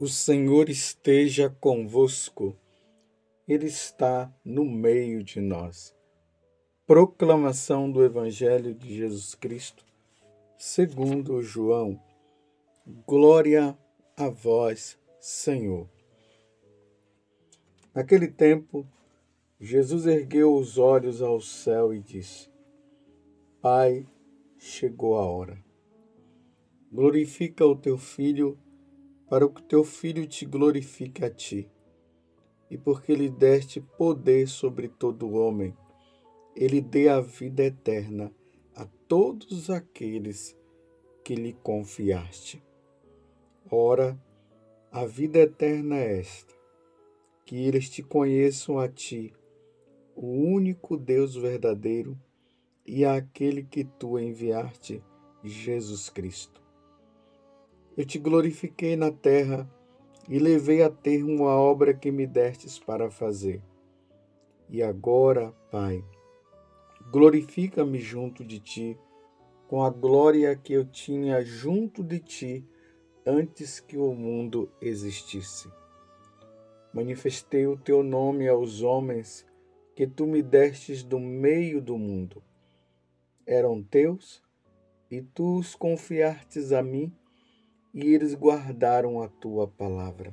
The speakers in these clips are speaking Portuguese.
O Senhor esteja convosco, Ele está no meio de nós. Proclamação do Evangelho de Jesus Cristo, segundo João. Glória a vós, Senhor. Naquele tempo, Jesus ergueu os olhos ao céu e disse: Pai, chegou a hora. Glorifica o teu filho para que teu filho te glorifique a ti. E porque lhe deste poder sobre todo homem, ele dê a vida eterna a todos aqueles que lhe confiaste. Ora, a vida eterna é esta: que eles te conheçam a ti, o único Deus verdadeiro, e aquele que tu enviaste, Jesus Cristo. Eu te glorifiquei na terra e levei a termo a obra que me destes para fazer. E agora, Pai, glorifica-me junto de ti, com a glória que eu tinha junto de ti antes que o mundo existisse. Manifestei o teu nome aos homens que tu me destes do meio do mundo. Eram teus e tu os confiastes a mim e eles guardaram a tua palavra.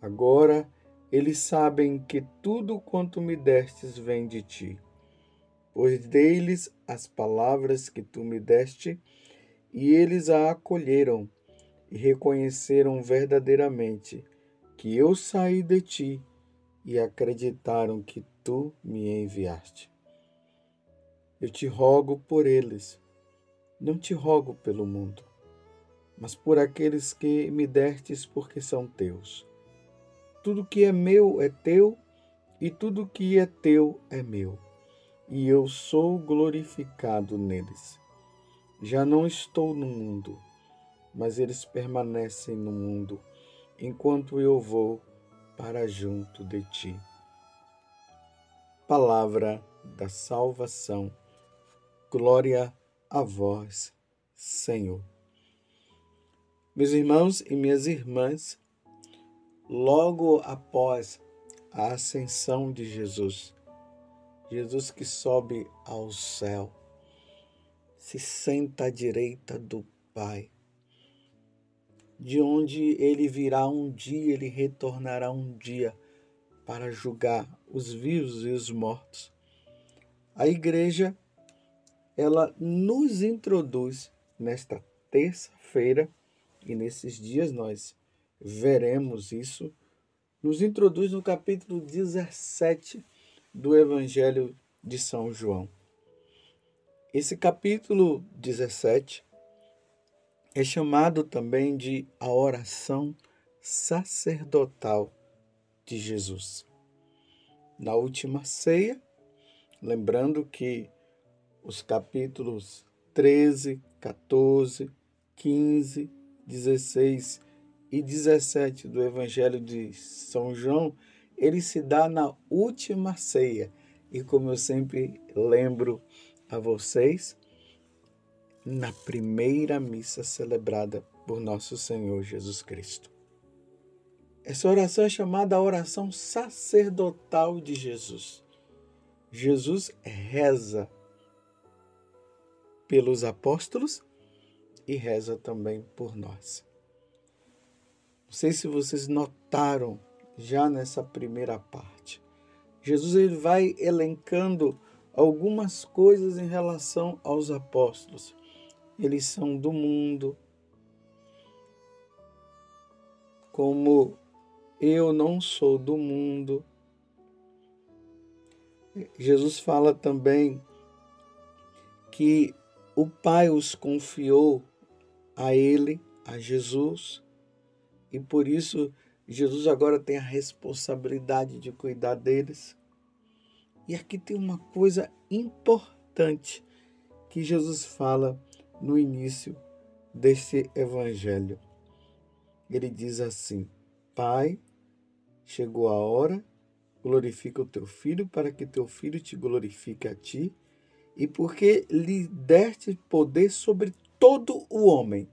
Agora eles sabem que tudo quanto me destes vem de ti, pois dei-lhes as palavras que tu me deste, e eles a acolheram e reconheceram verdadeiramente que eu saí de ti e acreditaram que tu me enviaste. Eu te rogo por eles, não te rogo pelo mundo mas por aqueles que me destes, porque são teus. Tudo que é meu é teu, e tudo que é teu é meu, e eu sou glorificado neles. Já não estou no mundo, mas eles permanecem no mundo, enquanto eu vou para junto de ti. Palavra da salvação. Glória a vós, Senhor. Meus irmãos e minhas irmãs, logo após a ascensão de Jesus, Jesus que sobe ao céu, se senta à direita do Pai, de onde ele virá um dia, ele retornará um dia para julgar os vivos e os mortos. A igreja, ela nos introduz nesta terça-feira e nesses dias nós veremos isso, nos introduz no capítulo 17 do Evangelho de São João. Esse capítulo 17 é chamado também de a oração sacerdotal de Jesus. Na última ceia, lembrando que os capítulos 13, 14, 15 16 e 17 do Evangelho de São João, ele se dá na última ceia. E como eu sempre lembro a vocês, na primeira missa celebrada por nosso Senhor Jesus Cristo. Essa oração é chamada a oração sacerdotal de Jesus. Jesus reza pelos apóstolos e reza também por nós. Não sei se vocês notaram já nessa primeira parte. Jesus ele vai elencando algumas coisas em relação aos apóstolos. Eles são do mundo, como eu não sou do mundo. Jesus fala também que o Pai os confiou a Ele, a Jesus, e por isso Jesus agora tem a responsabilidade de cuidar deles. E aqui tem uma coisa importante que Jesus fala no início desse evangelho. Ele diz assim: Pai, chegou a hora, glorifica o teu filho para que teu filho te glorifique a ti, e porque lhe deste poder sobre todo o homem.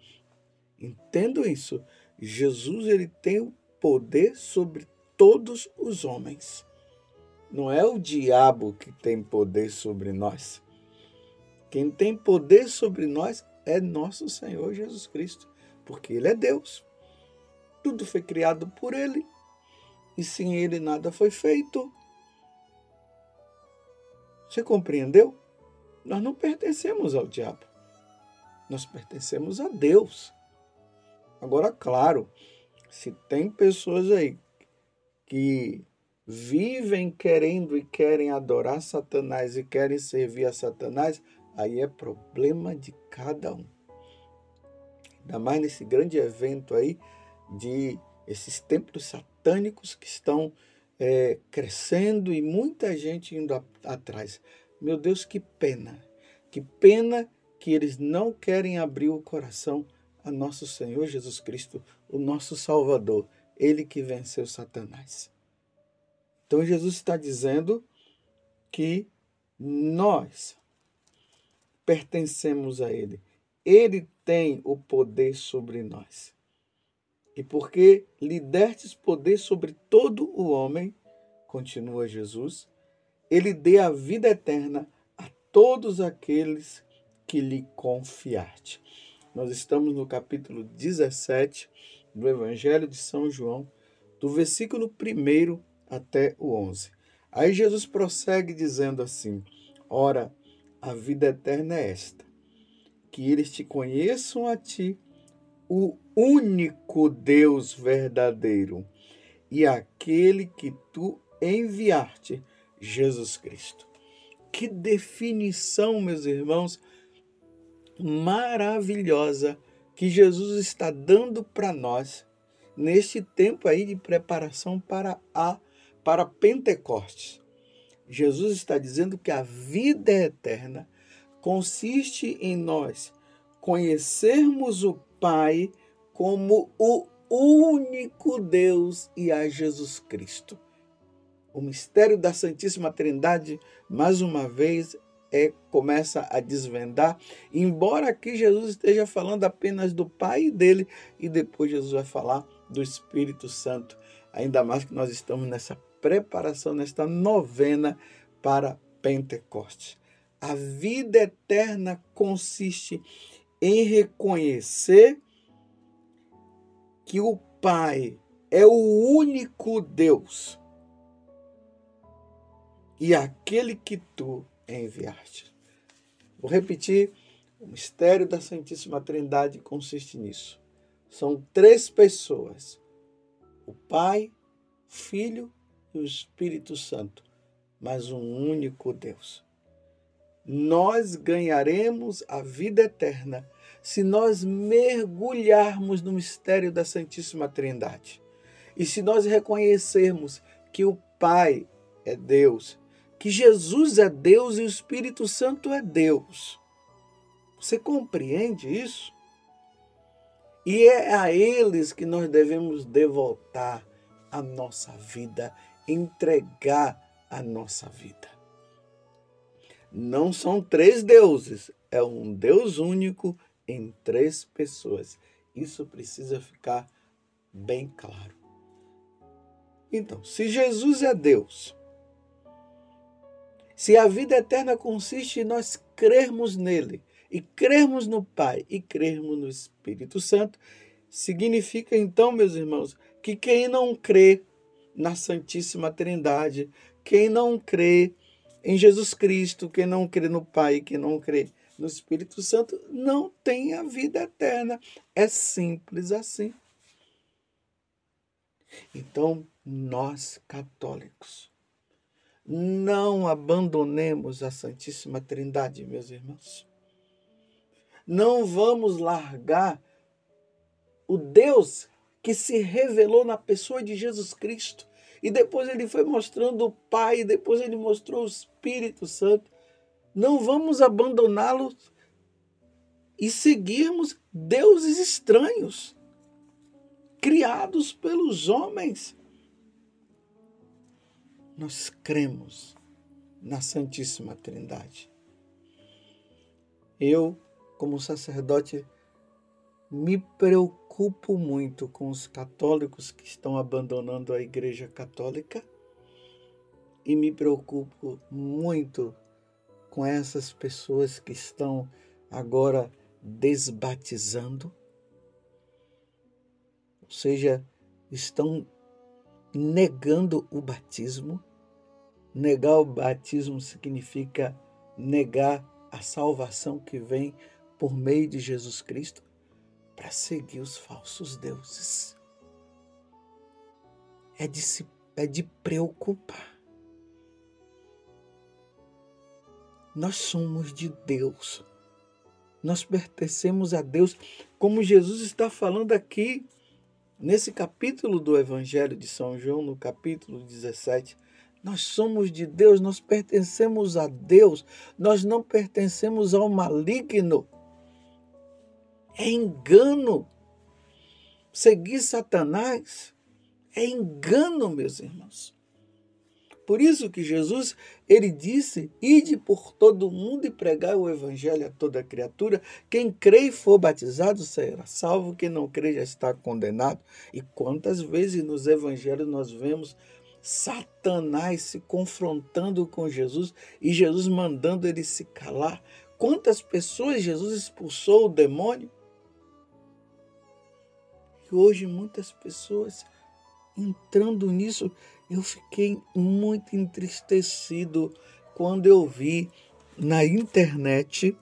Entendo isso. Jesus ele tem o poder sobre todos os homens. Não é o diabo que tem poder sobre nós. Quem tem poder sobre nós é nosso Senhor Jesus Cristo, porque Ele é Deus. Tudo foi criado por Ele e sem Ele nada foi feito. Você compreendeu? Nós não pertencemos ao diabo, nós pertencemos a Deus. Agora, claro, se tem pessoas aí que vivem querendo e querem adorar Satanás e querem servir a Satanás, aí é problema de cada um. Ainda mais nesse grande evento aí de esses templos satânicos que estão é, crescendo e muita gente indo a, atrás. Meu Deus, que pena! Que pena que eles não querem abrir o coração a nosso Senhor Jesus Cristo, o nosso Salvador, ele que venceu Satanás. Então Jesus está dizendo que nós pertencemos a Ele. Ele tem o poder sobre nós. E porque lhe destes poder sobre todo o homem, continua Jesus, ele dê a vida eterna a todos aqueles que lhe confiarte. Nós estamos no capítulo 17 do Evangelho de São João, do versículo 1 até o 11. Aí Jesus prossegue dizendo assim: Ora, a vida eterna é esta, que eles te conheçam a ti, o único Deus verdadeiro, e aquele que tu enviaste, Jesus Cristo. Que definição, meus irmãos, maravilhosa que Jesus está dando para nós neste tempo aí de preparação para a para Pentecostes. Jesus está dizendo que a vida eterna consiste em nós conhecermos o Pai como o único Deus e a Jesus Cristo. O mistério da Santíssima Trindade, mais uma vez, é, começa a desvendar, embora aqui Jesus esteja falando apenas do Pai dele, e depois Jesus vai falar do Espírito Santo. Ainda mais que nós estamos nessa preparação, nesta novena para Pentecostes. A vida eterna consiste em reconhecer que o Pai é o único Deus e aquele que tu enviar-te. Vou repetir: o mistério da Santíssima Trindade consiste nisso. São três pessoas: o Pai, o Filho e o Espírito Santo, mas um único Deus. Nós ganharemos a vida eterna se nós mergulharmos no mistério da Santíssima Trindade. E se nós reconhecermos que o Pai é Deus, que Jesus é Deus e o Espírito Santo é Deus. Você compreende isso? E é a eles que nós devemos devotar a nossa vida, entregar a nossa vida. Não são três deuses, é um Deus único em três pessoas. Isso precisa ficar bem claro. Então, se Jesus é Deus, se a vida eterna consiste em nós crermos nele, e crermos no Pai, e crermos no Espírito Santo, significa então, meus irmãos, que quem não crê na Santíssima Trindade, quem não crê em Jesus Cristo, quem não crê no Pai, quem não crê no Espírito Santo, não tem a vida eterna. É simples assim. Então, nós católicos, não abandonemos a Santíssima Trindade, meus irmãos. Não vamos largar o Deus que se revelou na pessoa de Jesus Cristo. E depois ele foi mostrando o Pai, depois ele mostrou o Espírito Santo. Não vamos abandoná-los e seguirmos deuses estranhos, criados pelos homens nós cremos na Santíssima Trindade. Eu, como sacerdote, me preocupo muito com os católicos que estão abandonando a Igreja Católica e me preocupo muito com essas pessoas que estão agora desbatizando, ou seja, estão negando o batismo. Negar o batismo significa negar a salvação que vem por meio de Jesus Cristo para seguir os falsos deuses. É de, se, é de preocupar. Nós somos de Deus. Nós pertencemos a Deus, como Jesus está falando aqui nesse capítulo do Evangelho de São João, no capítulo 17. Nós somos de Deus, nós pertencemos a Deus, nós não pertencemos ao maligno. É engano. Seguir Satanás é engano, meus irmãos. Por isso que Jesus, ele disse: "Ide por todo o mundo e pregai o evangelho a toda criatura. Quem crê e for batizado será salvo, quem não crê já está condenado". E quantas vezes nos evangelhos nós vemos Satanás se confrontando com Jesus e Jesus mandando ele se calar. Quantas pessoas Jesus expulsou o demônio? E hoje muitas pessoas entrando nisso eu fiquei muito entristecido quando eu vi na internet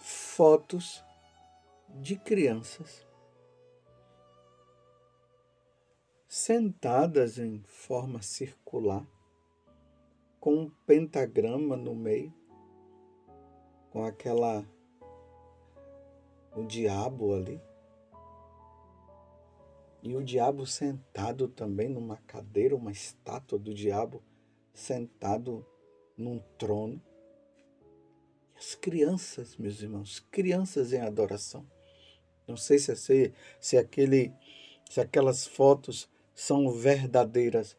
fotos de crianças sentadas em forma circular, com um pentagrama no meio, com aquela o diabo ali. E o diabo sentado também numa cadeira, uma estátua do diabo sentado num trono. E as crianças, meus irmãos, crianças em adoração. Não sei se, é, se, aquele, se aquelas fotos são verdadeiras,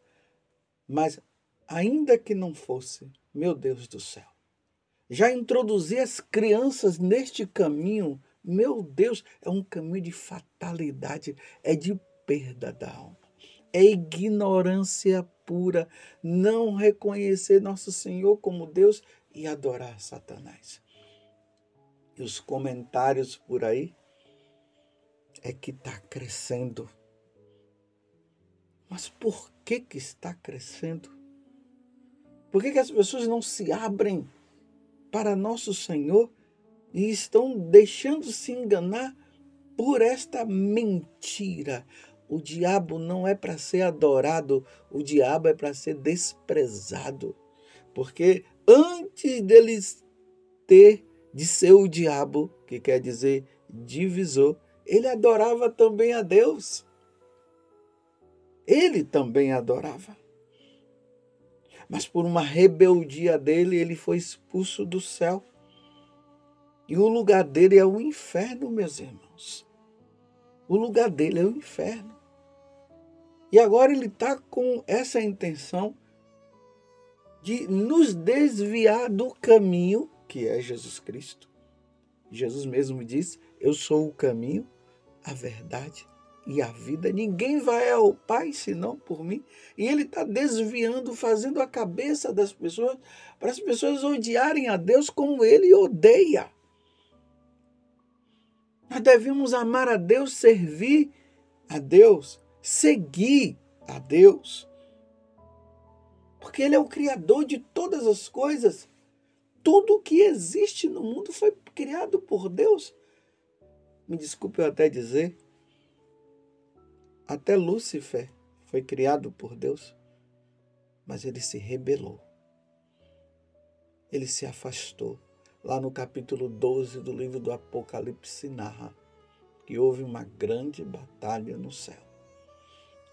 mas ainda que não fosse, meu Deus do céu, já introduzir as crianças neste caminho, meu Deus, é um caminho de fatalidade, é de perda da alma. É ignorância pura não reconhecer nosso Senhor como Deus e adorar Satanás. E os comentários por aí é que está crescendo. Mas por que, que está crescendo? Por que, que as pessoas não se abrem para nosso Senhor e estão deixando se enganar por esta mentira, o diabo não é para ser adorado, o diabo é para ser desprezado. Porque antes deles ter de ser o diabo, que quer dizer divisor, ele adorava também a Deus. Ele também adorava. Mas por uma rebeldia dele, ele foi expulso do céu. E o lugar dele é o inferno, meus irmãos. O lugar dele é o inferno. E agora ele está com essa intenção de nos desviar do caminho que é Jesus Cristo. Jesus mesmo disse: Eu sou o caminho, a verdade e a vida. Ninguém vai ao Pai senão por mim. E ele está desviando, fazendo a cabeça das pessoas para as pessoas odiarem a Deus como ele odeia. Nós devemos amar a Deus, servir a Deus seguir a Deus. Porque Ele é o Criador de todas as coisas. Tudo que existe no mundo foi criado por Deus. Me desculpe eu até dizer, até Lúcifer foi criado por Deus, mas ele se rebelou. Ele se afastou. Lá no capítulo 12 do livro do Apocalipse narra que houve uma grande batalha no céu.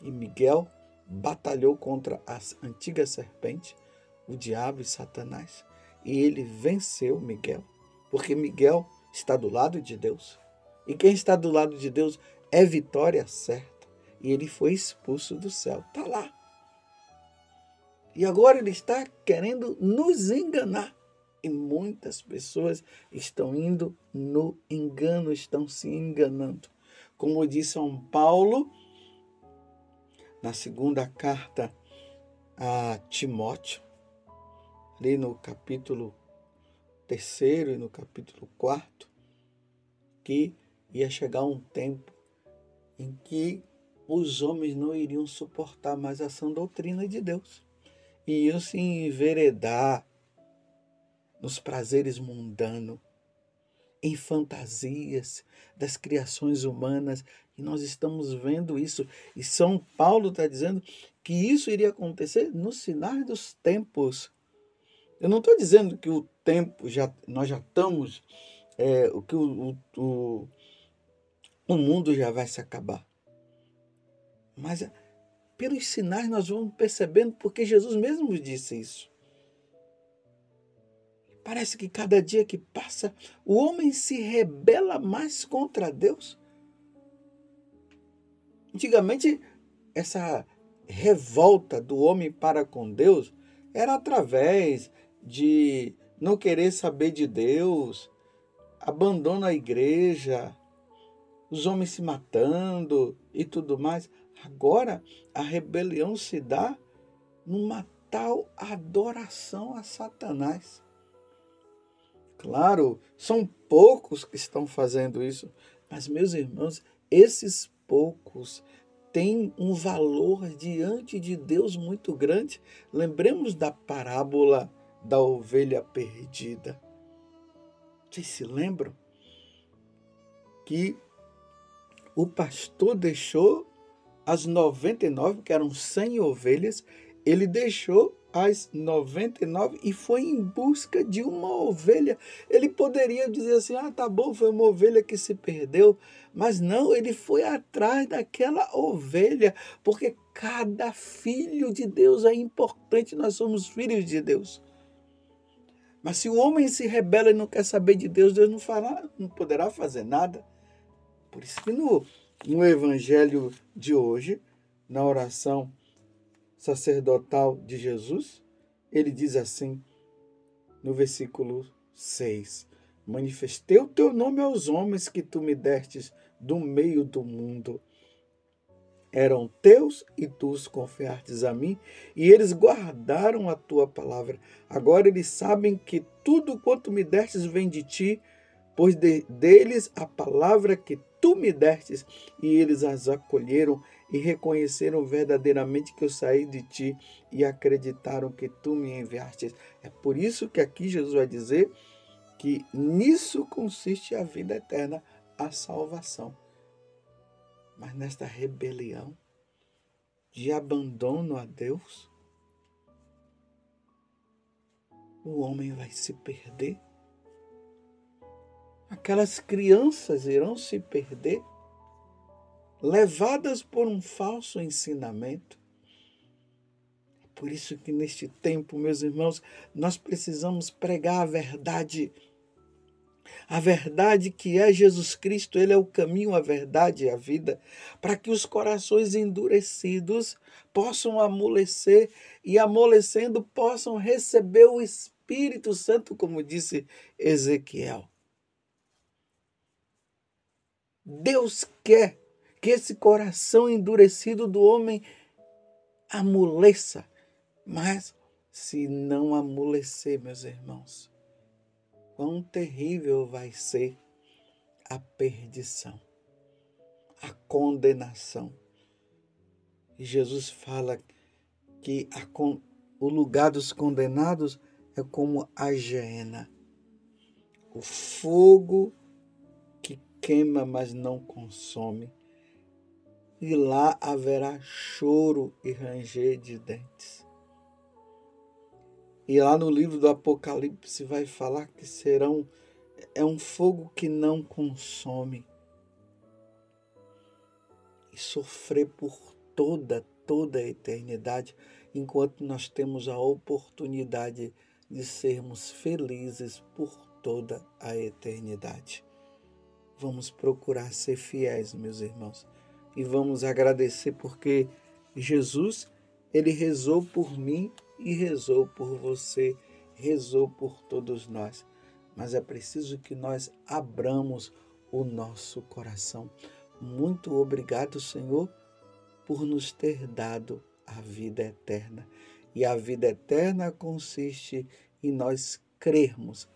E Miguel batalhou contra a antiga serpente, o diabo e Satanás. E ele venceu Miguel, porque Miguel está do lado de Deus. E quem está do lado de Deus é vitória certa. E ele foi expulso do céu. Está lá. E agora ele está querendo nos enganar. E muitas pessoas estão indo no engano, estão se enganando. como diz São Paulo na segunda carta a Timóteo, ali no capítulo terceiro e no capítulo quarto, que ia chegar um tempo em que os homens não iriam suportar mais a sã doutrina de Deus e iam se enveredar nos prazeres mundanos, em fantasias das criações humanas. E nós estamos vendo isso. E São Paulo está dizendo que isso iria acontecer nos sinais dos tempos. Eu não estou dizendo que o tempo já nós já estamos, é, que o, o, o mundo já vai se acabar. Mas é, pelos sinais nós vamos percebendo, porque Jesus mesmo disse isso. Parece que cada dia que passa, o homem se rebela mais contra Deus. Antigamente, essa revolta do homem para com Deus era através de não querer saber de Deus, abandono a igreja, os homens se matando e tudo mais. Agora a rebelião se dá numa tal adoração a Satanás. Claro, são poucos que estão fazendo isso, mas, meus irmãos, esses poucos têm um valor diante de Deus muito grande. Lembremos da parábola da ovelha perdida. Vocês se lembram? Que o pastor deixou as 99, que eram 100 ovelhas, ele deixou as 99 e foi em busca de uma ovelha. Ele poderia dizer assim: ah, tá bom, foi uma ovelha que se perdeu. Mas não, ele foi atrás daquela ovelha, porque cada filho de Deus é importante, nós somos filhos de Deus. Mas se o homem se rebela e não quer saber de Deus, Deus não fará, não poderá fazer nada. Por isso que no, no evangelho de hoje, na oração sacerdotal de Jesus, ele diz assim, no versículo 6: Manifestei o teu nome aos homens que tu me destes do meio do mundo. Eram teus e tu os confiastes a mim, e eles guardaram a tua palavra. Agora eles sabem que tudo quanto me destes vem de ti, pois de, deles a palavra que tu me destes, e eles as acolheram e reconheceram verdadeiramente que eu saí de ti e acreditaram que tu me enviaste. É por isso que aqui Jesus vai dizer que nisso consiste a vida eterna, a salvação. Mas nesta rebelião de abandono a Deus, o homem vai se perder. Aquelas crianças irão se perder levadas por um falso ensinamento. Por isso que neste tempo, meus irmãos, nós precisamos pregar a verdade. A verdade que é Jesus Cristo, Ele é o caminho, a verdade e a vida, para que os corações endurecidos possam amolecer e, amolecendo, possam receber o Espírito Santo, como disse Ezequiel. Deus quer que esse coração endurecido do homem amoleça. Mas se não amolecer, meus irmãos, quão terrível vai ser a perdição, a condenação. E Jesus fala que a, o lugar dos condenados é como a geena, o fogo queima, mas não consome e lá haverá choro e ranger de dentes. E lá no livro do Apocalipse vai falar que serão é um fogo que não consome. E sofrer por toda, toda a eternidade, enquanto nós temos a oportunidade de sermos felizes por toda a eternidade. Vamos procurar ser fiéis, meus irmãos e vamos agradecer porque Jesus, ele rezou por mim e rezou por você, rezou por todos nós. Mas é preciso que nós abramos o nosso coração. Muito obrigado, Senhor, por nos ter dado a vida eterna. E a vida eterna consiste em nós crermos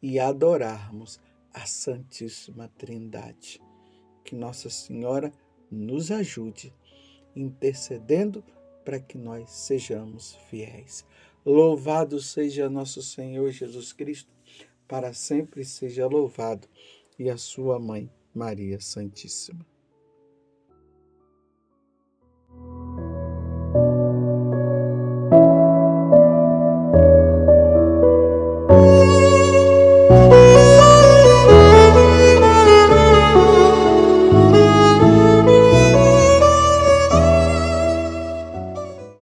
e adorarmos a Santíssima Trindade. Que Nossa Senhora nos ajude, intercedendo para que nós sejamos fiéis. Louvado seja nosso Senhor Jesus Cristo, para sempre seja louvado, e a sua mãe, Maria Santíssima.